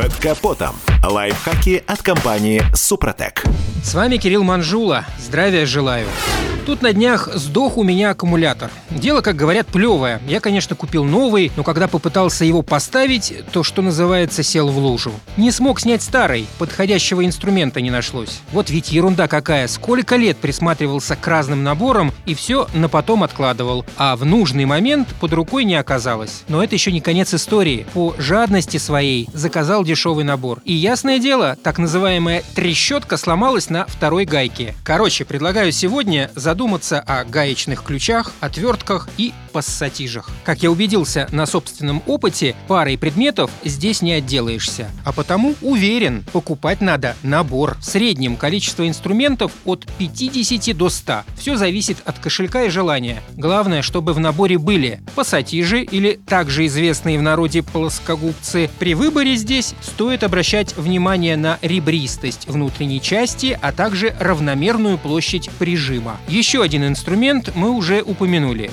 Под капотом. Лайфхаки от компании «Супротек». С вами Кирилл Манжула. Здравия желаю. Тут на днях сдох у меня аккумулятор. Дело, как говорят, плевое. Я, конечно, купил новый, но когда попытался его поставить, то, что называется, сел в лужу. Не смог снять старый, подходящего инструмента не нашлось. Вот ведь ерунда какая. Сколько лет присматривался к разным наборам и все на потом откладывал. А в нужный момент под рукой не оказалось. Но это еще не конец истории. По жадности своей заказал дешевый набор. И ясное дело, так называемая трещотка сломалась на второй гайке. Короче, предлагаю сегодня за задуматься о гаечных ключах, отвертках и пассатижах. Как я убедился на собственном опыте, парой предметов здесь не отделаешься. А потому уверен, покупать надо набор. В среднем количество инструментов от 50 до 100. Все зависит от кошелька и желания. Главное, чтобы в наборе были пассатижи или также известные в народе плоскогубцы. При выборе здесь стоит обращать внимание на ребристость внутренней части, а также равномерную площадь прижима. Еще один инструмент мы уже упомянули.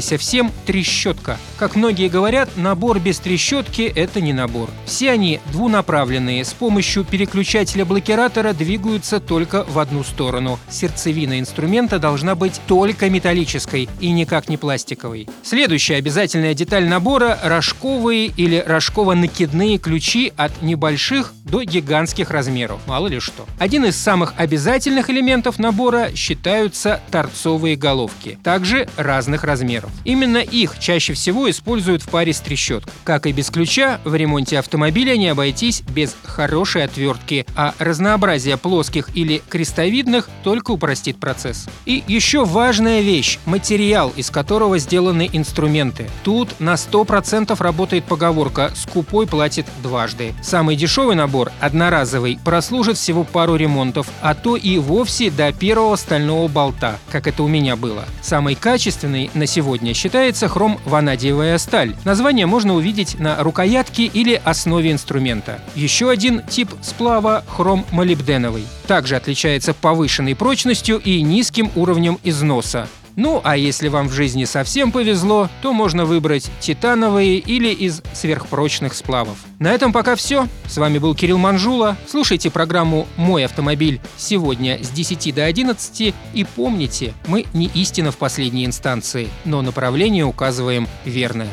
Полюбившаяся всем трещотка. Как многие говорят, набор без трещотки – это не набор. Все они двунаправленные, с помощью переключателя-блокиратора двигаются только в одну сторону. Сердцевина инструмента должна быть только металлической и никак не пластиковой. Следующая обязательная деталь набора – рожковые или рожково-накидные ключи от небольших до гигантских размеров. Мало ли что. Один из самых обязательных элементов набора считаются торцовые головки, также разных размеров. Именно их чаще всего используют в паре с трещоткой. Как и без ключа, в ремонте автомобиля не обойтись без хорошей отвертки, а разнообразие плоских или крестовидных только упростит процесс. И еще важная вещь – материал, из которого сделаны инструменты. Тут на 100% работает поговорка «скупой платит дважды». Самый дешевый набор, одноразовый, прослужит всего пару ремонтов, а то и вовсе до первого стального болта, как это у меня было. Самый качественный на сегодня считается хром-ванадиевая сталь. Название можно увидеть на рукоятке или основе инструмента. Еще один тип сплава – хром-молибденовый. Также отличается повышенной прочностью и низким уровнем износа. Ну, а если вам в жизни совсем повезло, то можно выбрать титановые или из сверхпрочных сплавов. На этом пока все. С вами был Кирилл Манжула. Слушайте программу «Мой автомобиль» сегодня с 10 до 11 и помните, мы не истина в последней инстанции, но направление указываем верное.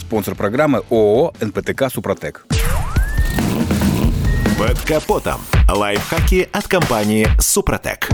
Спонсор программы ООО «НПТК Супротек». Под капотом. Лайфхаки от компании «Супротек».